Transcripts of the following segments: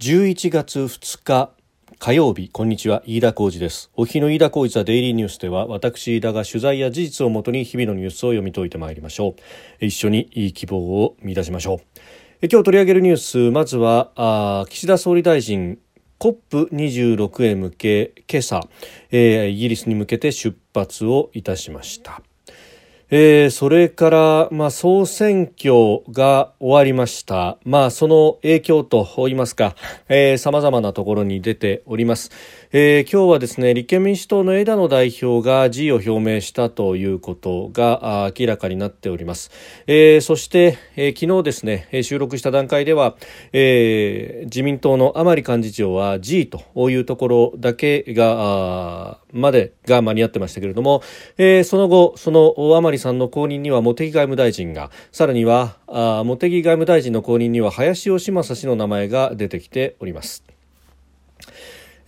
11月2日火曜日こんにちは。飯田浩二です。お日の飯田浩二ザデイリーニュースでは私飯田が取材や事実をもとに日々のニュースを読み解いてまいりましょう。一緒にいい希望を見出しましょう。今日取り上げるニュースまずはあ岸田総理大臣 COP26 へ向け今朝、えー、イギリスに向けて出発をいたしました。えー、それから、まあ、総選挙が終わりました。まあ、その影響といいますか、えー、様々なところに出ております。えー、今日はですね、立憲民主党の枝野代表が辞意を表明したということが明らかになっております。えー、そして、えー、昨日ですね、収録した段階では、えー、自民党の甘利幹事長は辞意というところだけが、までが間に合ってましたけれども、えー、その後、その甘利さんの後任には茂木外務大臣が、さらにはあ茂木外務大臣の後任には林芳正氏の名前が出てきております。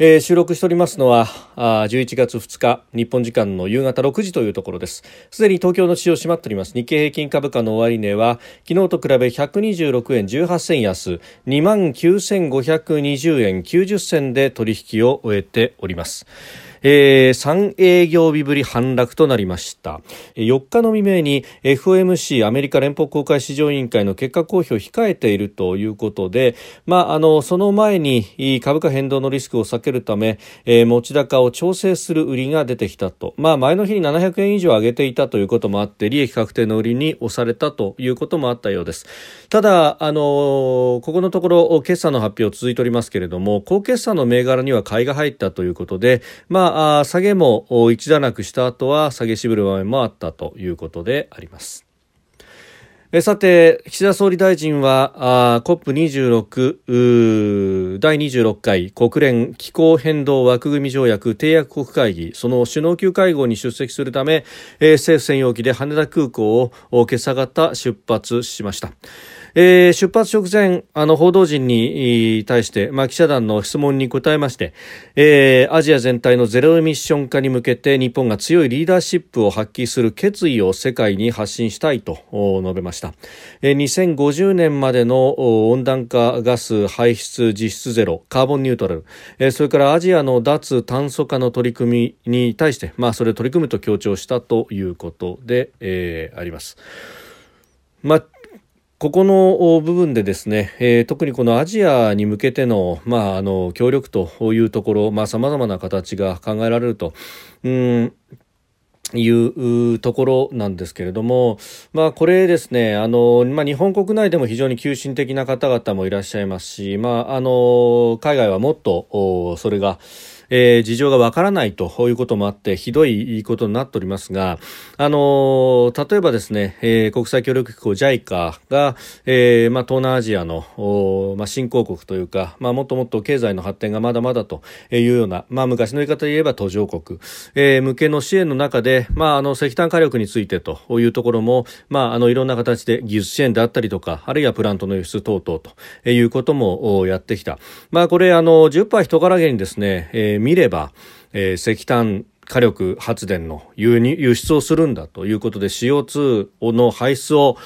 えー、収録しておりますのはあ11月2日日本時間の夕方6時というところです。すでに東京の市場閉まっております。日経平均株価の終値は昨日と比べ126円18銭安2万9520円90銭で取引を終えております。えー、3営業日ぶり反落となりました。4日の未明に FOMC アメリカ連邦公開市場委員会の結果公表を控えているということで、まあ、あのその前に株価変動のリスクを避けるため、えー、持ち高を調整する売りが出てきたと、まあ、前の日に700円以上上げていたということもあって利益確定の売りに押されたということもあったようです。ただあのここのところ決算の発表続いておりますけれども高決算の銘柄には買いが入ったということで、まああ下げも一段落した後は下げしぶる場面もあったということであります。さて、岸田総理大臣は COP26 第26回国連気候変動枠組み条約締約国会議その首脳級会合に出席するため、政府専用機で羽田空港を今朝方出発しました。えー、出発直前、あの、報道陣に対して、まあ、記者団の質問に答えまして、えー、アジア全体のゼロエミッション化に向けて日本が強いリーダーシップを発揮する決意を世界に発信したいと述べました。えー、2050年までの温暖化ガス排出実質ゼロ、カーボンニュートラル、えー、それからアジアの脱炭素化の取り組みに対して、まあ、それを取り組むと強調したということで、えー、あります。まあここの部分でですね、えー、特にこのアジアに向けての,、まあ、あの協力というところ、まあ、様々な形が考えられると。うんいうところなんですけれども、まあ、これですね、あの、まあ、日本国内でも非常に急進的な方々もいらっしゃいますし、まあ、あの、海外はもっと、それが、えー、事情がわからないということもあってひどいことになっておりますが、あのー、例えばですね、えー、国際協力機構 JICA が、えーまあ、東南アジアの、まあ、新興国というか、まあ、もっともっと経済の発展がまだまだというような、まあ、昔の言い方で言えば途上国、えー、向けの支援の中で、まあ、あの石炭火力についてというところも、まあ、あのいろんな形で技術支援であったりとかあるいはプラントの輸出等々ということもやってきた、まあ、これあの10%人からげにですね、えー見れば、えー、石炭火力発電の輸輸出をするんだということで CO2 の排出を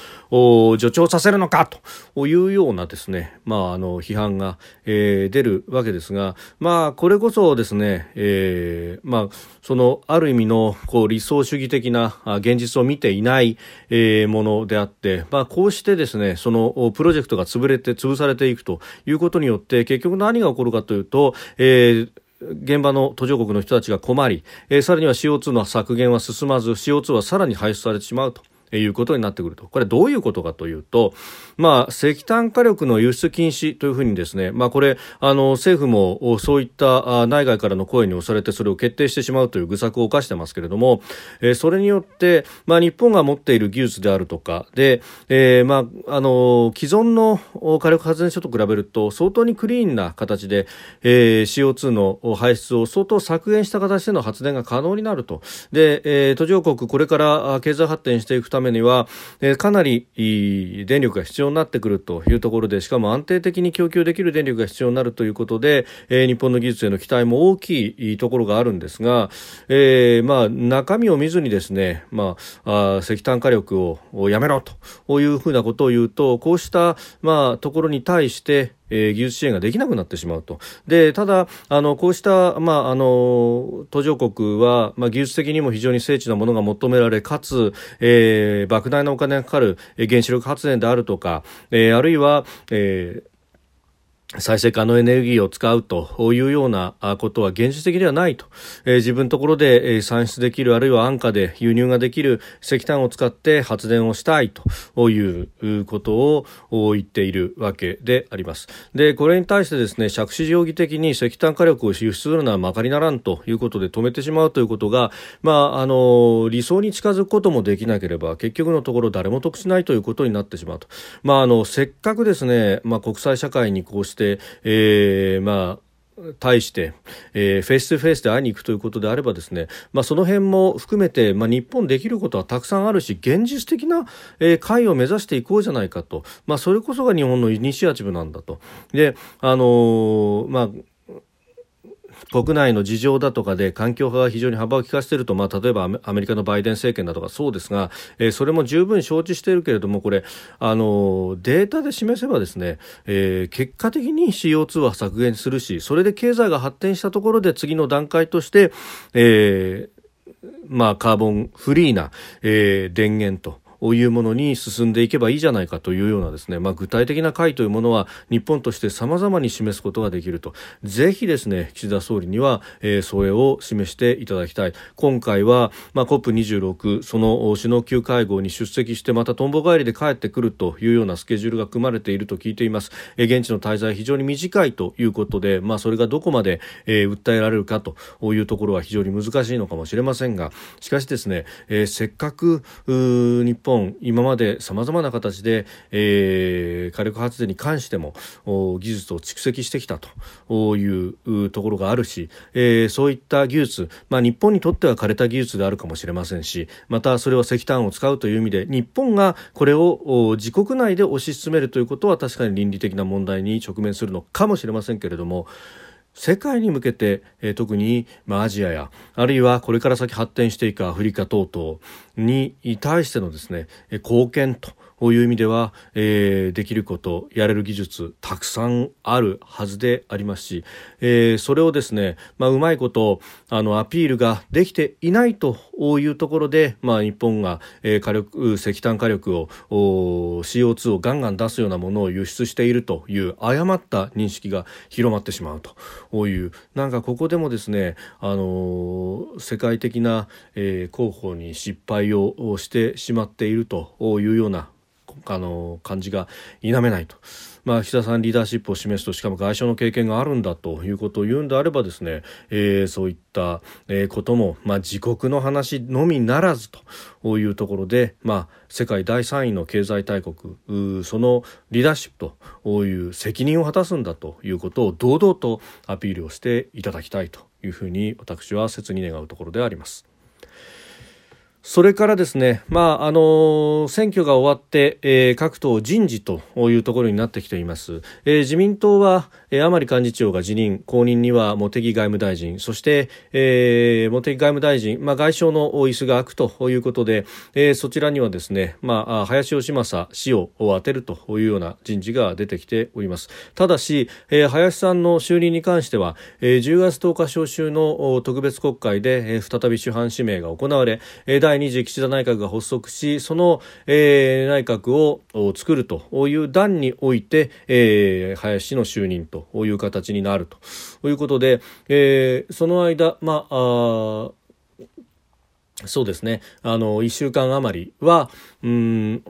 助長させるのかというようなですね、まあ、あの批判が、えー、出るわけですが、まあ、これこそですね、えー、まあ、そのある意味のこう理想主義的な現実を見ていない、えー、ものであって、まあ、こうしてですねそのプロジェクトが潰れて潰されていくということによって結局何が起こるかというと、えー現場の途上国の人たちが困り、えー、さらには CO2 の削減は進まず CO2 はさらに排出されてしまうと。いうことになってくると。これどういうことかというと、まあ、石炭火力の輸出禁止というふうにですね、まあ、これ、あの、政府もそういった内外からの声に押されてそれを決定してしまうという愚策を犯してますけれども、えー、それによって、まあ、日本が持っている技術であるとかで、えー、まあ、あの、既存の火力発電所と比べると相当にクリーンな形で、えー、CO2 の排出を相当削減した形での発電が可能になると。で、えー、途上国これから経済発展していくためには、えー、かなり電力が必要になってくるというところでしかも安定的に供給できる電力が必要になるということで、えー、日本の技術への期待も大きいところがあるんですが、えー、まあ、中身を見ずにですね、まあ、あ石炭火力をやめろというふうなことを言うとこうした、まあ、ところに対して、えー、技術支援ができなくなってしまうと。で、ただ、あの、こうした、まあ、あの、途上国は、まあ、技術的にも非常に精緻なものが求められ、かつ、えー、莫大なお金がかかるえ原子力発電であるとか、えー、あるいは、えー再生可能エネルギーを使うというようなことは現実的ではないと、えー、自分のところで産出できるあるいは安価で輸入ができる石炭を使って発電をしたいということを言っているわけであります。でこれに対してですね借子定規的に石炭火力を輸出するのはまかりならんということで止めてしまうということが、まあ、あの理想に近づくこともできなければ結局のところ誰も得しないということになってしまうと、まあ、あのせっかくですね、まあ、国際社会にこうして、えー、まあ対して、えー、フェイス2フェイスで会いに行くということであればですね、まあ、その辺も含めて、まあ、日本できることはたくさんあるし現実的な、えー、会を目指していこうじゃないかと、まあ、それこそが日本のイニシアチブなんだと。であのー、まあ国内の事情だとかで環境派が非常に幅を利かせていると、まあ、例えばアメリカのバイデン政権だとかそうですが、えー、それも十分承知しているけれどもこれあのデータで示せばですね、えー、結果的に CO2 は削減するしそれで経済が発展したところで次の段階として、えーまあ、カーボンフリーな、えー、電源というものに進んでいけばいいじゃないかというようなですね、まあ、具体的な会というものは日本として様々に示すことができると。ぜひですね岸田総理には、えー、それを示していただきたい。今回は、まあ、COP26 その首脳級会合に出席してまたとんぼ帰りで帰ってくるというようなスケジュールが組まれていると聞いています、えー、現地の滞在非常に短いということで、まあ、それがどこまで、えー、訴えられるかというところは非常に難しいのかもしれませんがしかしですね、えー、せっかく日本本今までさまざまな形で、えー、火力発電に関しても技術を蓄積してきたというところがあるし、えー、そういった技術、まあ、日本にとっては枯れた技術であるかもしれませんしまたそれは石炭を使うという意味で日本がこれを自国内で推し進めるということは確かに倫理的な問題に直面するのかもしれませんけれども世界に向けて、えー、特に、まあ、アジアやあるいはこれから先発展していくアフリカ等々に対してのですね貢献とこういう意味では、えー、できることやれる技術たくさんあるはずでありますし、えー、それをですね、まあ、うまいことあのアピールができていないというところで、まあ、日本が、えー、火力石炭火力を CO2 をガンガン出すようなものを輸出しているという誤った認識が広まってしまうという。なんかここでもですね、あの世界的な、えー、広報に失敗をしてしまっているというようなあの感じが否めないと。まあ、岸田さんリーダーシップを示すとしかも外相の経験があるんだということを言うんであればですね、えー、そういった、えー、ことも、まあ、自国の話のみならずというところで、まあ、世界第3位の経済大国そのリーダーシップという責任を果たすんだということを堂々とアピールをしていただきたいというふうに私は切に願うところであります。それからですね、まああの選挙が終わって、えー、各党人事というところになってきています。えー、自民党は、えー、甘利幹事長が辞任、後任には茂木外務大臣、そして、えー、茂木外務大臣、まあ、外相の椅子が空くということで、えー、そちらにはですね、まあ、林芳正氏を当てるというような人事が出てきております。ただし、えー、林さんの就任に関しては、えー、10月10日召集の特別国会で、えー、再び主犯指名が行われ、えー、2次岸田内閣が発足しその、えー、内閣を作るという段において、えー、林氏の就任という形になると。いうことで、えー、その間、まあそうですね。あの1週間余りはうん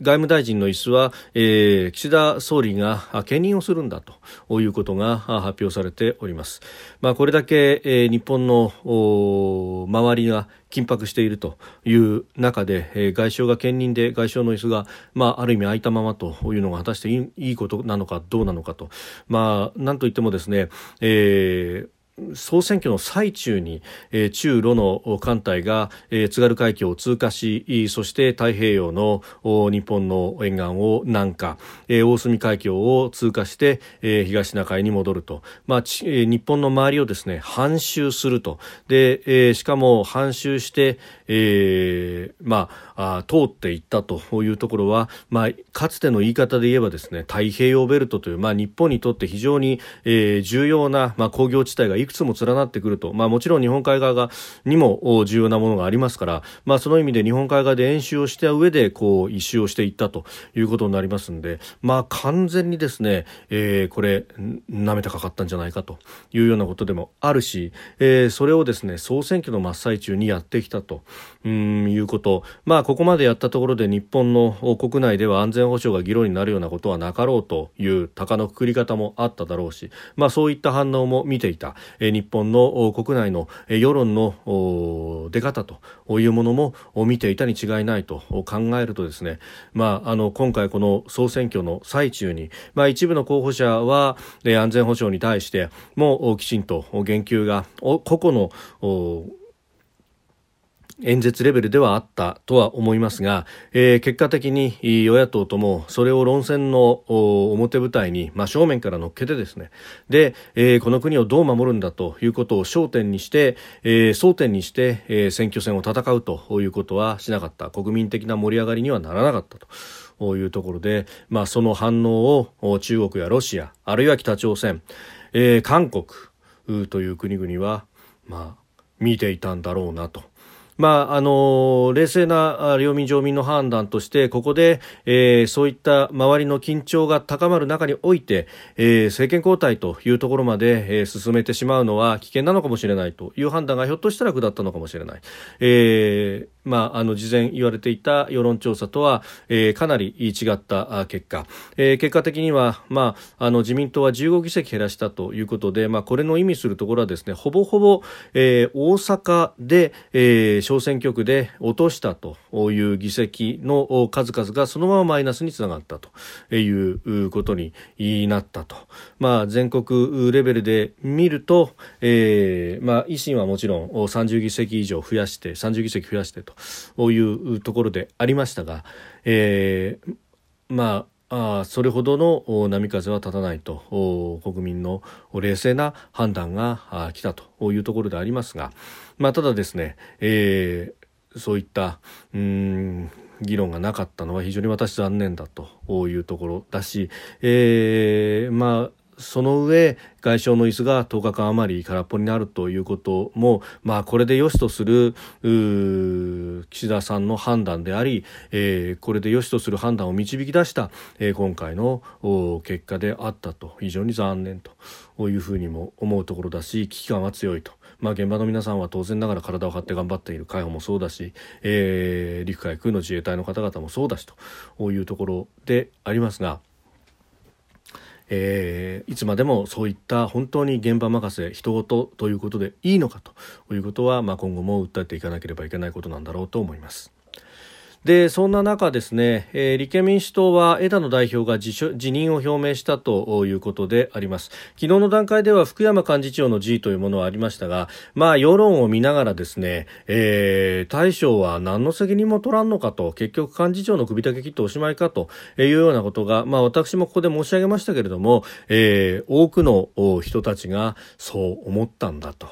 外務大臣の椅子は、えー、岸田総理が兼任をするんだということが発表されております。まあ、これだけ、えー、日本の周りが緊迫しているという中で、えー、外相が兼任で外相の椅子が、まあ、ある意味空いたままというのが果たしていいいいことなのかどうなのかと、まあ、なんといってもですね、えー総選挙の最中に、えー、中ロの艦隊が、えー、津軽海峡を通過しそして太平洋の日本の沿岸を南下、えー、大隅海峡を通過して、えー、東シナ海に戻ると、まあちえー、日本の周りをですね半周すると。で、えー、しかも半周して、えー、まあ通っていったというところは、まあ、かつての言い方で言えばですね太平洋ベルトという、まあ、日本にとって非常に、えー、重要な、まあ、工業地帯がいくつも連なってくると、まあ、もちろん日本海側がにも重要なものがありますから、まあ、その意味で日本海側で演習をした上でこう一周をしていったということになりますので、まあ、完全にですね、えー、これなめたかかったんじゃないかというようなことでもあるし、えー、それをですね総選挙の真っ最中にやってきたと。うんいうこと、まあ、ここまでやったところで日本の国内では安全保障が議論になるようなことはなかろうという鷹のくくり方もあっただろうし、まあ、そういった反応も見ていた、え、日本の国内の世論の出方というものも見ていたに違いないと考えるとですね、まあ、あの今回この総選挙の最中に、まあ、一部の候補者は、え、安全保障に対してもきちんと言及が個々の演説レベルではあったとは思いますが、えー、結果的に与野党ともそれを論戦の表舞台に真正面から乗っけてですねで、えー、この国をどう守るんだということを焦点にして、えー、争点にして、え、選挙戦を戦うということはしなかった国民的な盛り上がりにはならなかったというところで、まあ、その反応を中国やロシアあるいは北朝鮮、えー、韓国という国々は、まあ、見ていたんだろうなと。まあ、あの冷静な領民上民の判断としてここで、えー、そういった周りの緊張が高まる中において、えー、政権交代というところまで、えー、進めてしまうのは危険なのかもしれないという判断がひょっとしたら下ったのかもしれない。えーまあ、あの事前言われていた世論調査とは、えー、かなり違った結果、えー、結果的には、まあ、あの自民党は15議席減らしたということで、まあ、これの意味するところはですねほぼほぼ、えー、大阪で、えー、小選挙区で落としたという議席の数々がそのままマイナスにつながったということになったと、まあ、全国レベルで見ると、えーまあ、維新はもちろん30議席以上増やして30議席増やしてというところでありましたが、えー、まああそれほどの波風は立たないと国民の冷静な判断が来たというところでありますが、まあ、ただですね、えー、そういったうん議論がなかったのは非常に私残念だというところだし、えー、まあその上外相の椅子が10日間余り空っぽになるということも、まあ、これで良しとする岸田さんの判断であり、えー、これで良しとする判断を導き出した、えー、今回の結果であったと非常に残念というふうにも思うところだし危機感は強いと。まあ、現場の皆さんは当然ながら体を張って頑張っている海保もそうだし、えー、陸海空の自衛隊の方々もそうだしというところでありますが。えー、いつまでもそういった本当に現場任せ人事ということでいいのかということは、まあ、今後も訴えていかなければいけないことなんだろうと思います。でそんな中ですね、えー、立憲民主党は枝野代表が辞任を表明したということであります。昨日の段階では福山幹事長の辞意というものはありましたがまあ世論を見ながらですね、えー、大将は何の責任も取らんのかと結局幹事長の首だけ切っておしまいかというようなことがまあ私もここで申し上げましたけれども、えー、多くの人たちがそう思ったんだと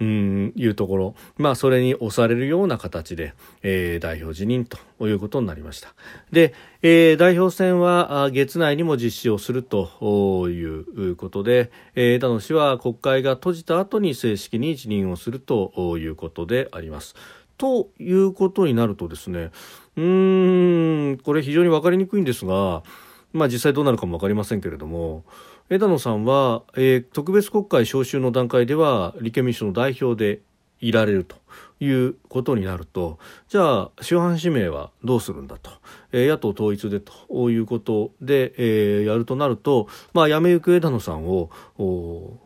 うんいうところまあそれに押されるような形で、えー、代表辞任ということになりました。で、えー、代表選は月内にも実施をするということで、えー、枝野氏は国会が閉じた後に正式に辞任をするということであります。ということになるとですね、うーん、これ非常に分かりにくいんですが、まあ実際どうなるかも分かりませんけれども、枝野さんは、えー、特別国会召集の段階では立憲民主党の代表でいられるということになるとじゃあ主犯指名はどうするんだと、えー、野党統一でということで、えー、やるとなると、まあ、辞めゆく枝野さんを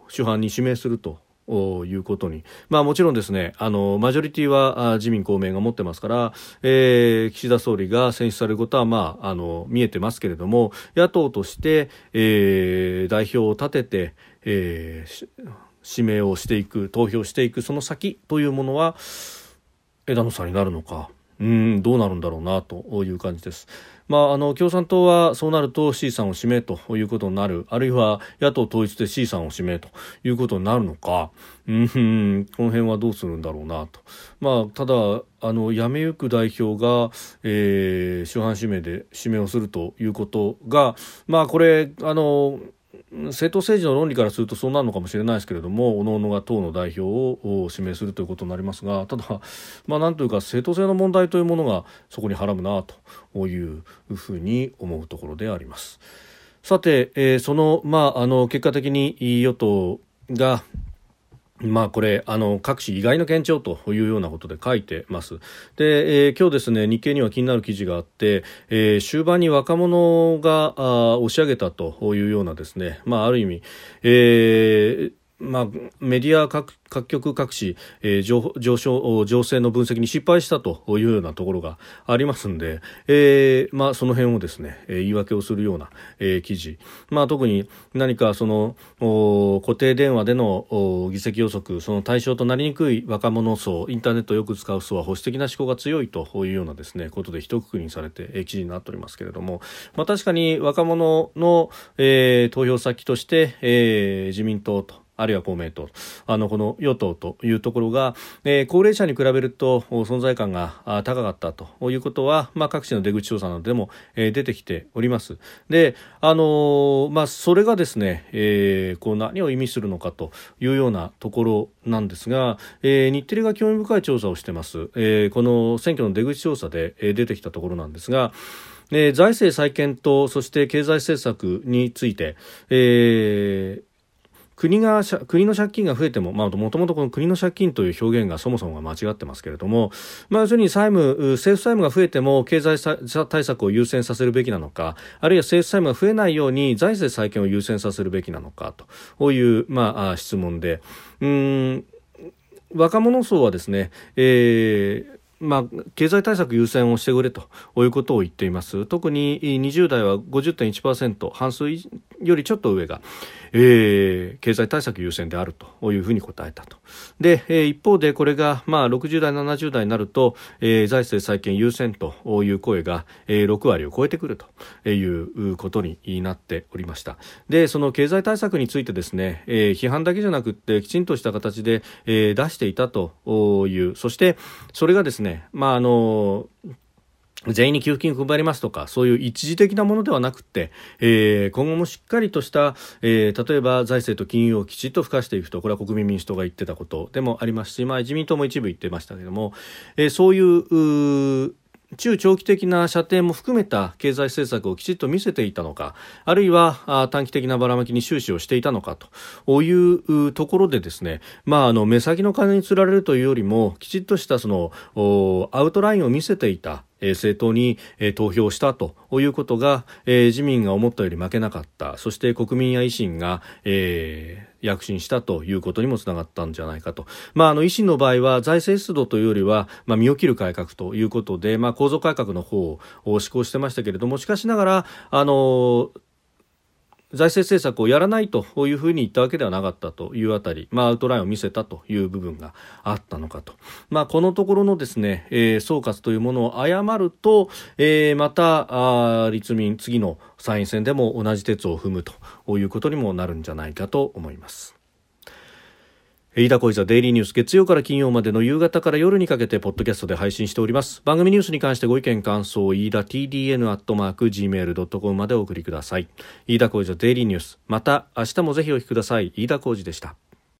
主犯に指名すると。いうことに、まあ、もちろんですねあのマジョリティは自民公明が持ってますから、えー、岸田総理が選出されることは、まあ、あの見えてますけれども野党として、えー、代表を立てて、えー指名をしていく投票していくその先というものは枝野さんになるのか。うんどうなるんだろうなという感じです。まあ、あの共産党はそうなると C さんを指名ということになる。あるいは野党統一で C さんを指名ということになるのか。うんこの辺はどうするんだろうなと、まあ、ただあの辞めゆく代表が、えー、主犯指名で指名をするということが、まあ、これあの政党政治の論理からするとそうなるのかもしれないですけれども各々が党の代表を指名するということになりますがただ、まあ、なんというか正当性の問題というものがそこにはらむなというふうに思うところであります。さて、えー、その,、まあ、あの結果的に与党がまあこれあの各紙意外な堅調というようなことで書いてます。で、えー、今日ですね日経には気になる記事があって、えー、終盤に若者があ押し上げたというようなですね、まあある意味、えーまあ、メディア各局各紙、えー、上昇情勢の分析に失敗したというようなところがありますんで、えーまあ、その辺をですね、言い訳をするような、えー、記事、まあ、特に何かその固定電話での議席予測その対象となりにくい若者層インターネットをよく使う層は保守的な思考が強いというようなですねことで一括りにされて、えー、記事になっておりますけれども、まあ、確かに若者の、えー、投票先として、えー、自民党とあるいは公明党あのこの与党というところが、えー、高齢者に比べると存在感が高かったということは、まあ、各地の出口調査などでも、えー、出てきております。で、あのー、まあ、それがですね、えー、こう何を意味するのかというようなところなんですが、えー、日テレが興味深い調査をしてます。えー、この選挙の出口調査で、えー、出てきたところなんですが、えー、財政再建とそして経済政策について、えー国が国の借金が増えてももともとこの国の借金という表現がそもそもが間違ってますけれども、まあ、要するに債務政府債務が増えても経済対策を優先させるべきなのかあるいは政府債務が増えないように財政再建を優先させるべきなのかという、まあ、質問で。うん若者層はですね、えーまあ、経済対策優先をしてくれということを言っています。特に20代は50.1%半数よりちょっと上が、えー、経済対策優先であるというふうに答えたと。で、えー、一方でこれが、まあ、60代70代になると、えー、財政再建優先という声が、えー、6割を超えてくるということになっておりました。でその経済対策についてですね、えー、批判だけじゃなくってきちんとした形で、えー、出していたというそしてそれがですねまああの全員に給付金を配りますとか、そういう一時的なものではなくて、えー、今後もしっかりとした、えー、例えば財政と金融をきちっと付加していくと、これは国民民主党が言ってたことでもありますし、まあ自民党も一部言ってましたけども、えー、そういう、中長期的な射程も含めた経済政策をきちっと見せていたのかあるいは短期的なばらまきに終始をしていたのかというところでですね、まあ、あの目先の金につられるというよりもきちっとしたそのアウトラインを見せていた政党に投票したということが自民が思ったより負けなかった。そして国民や維新が、えー、躍進したということにもつながったんじゃないかと、まあ、あの維新の場合は財政出動というよりは、まあ、身を切る改革ということで、まあ、構造改革の方を施行してましたけれどもしかしながらあの財政政策をやらないというふうに言ったわけではなかったというあたり、まあ、アウトラインを見せたという部分があったのかと、まあ、このところのですね、えー、総括というものを誤ると、えー、またあ立民次の参院選でも同じ鉄を踏むということにもなるんじゃないかと思います。飯田小泉デイリーニュース月曜から金曜までの夕方から夜にかけてポッドキャストで配信しております。番組ニュースに関してご意見感想飯田 TDN アットマーク Gmail.com までお送りください。飯田小泉デイリーニュース。また明日もぜひお聞きください。飯田小泉でした。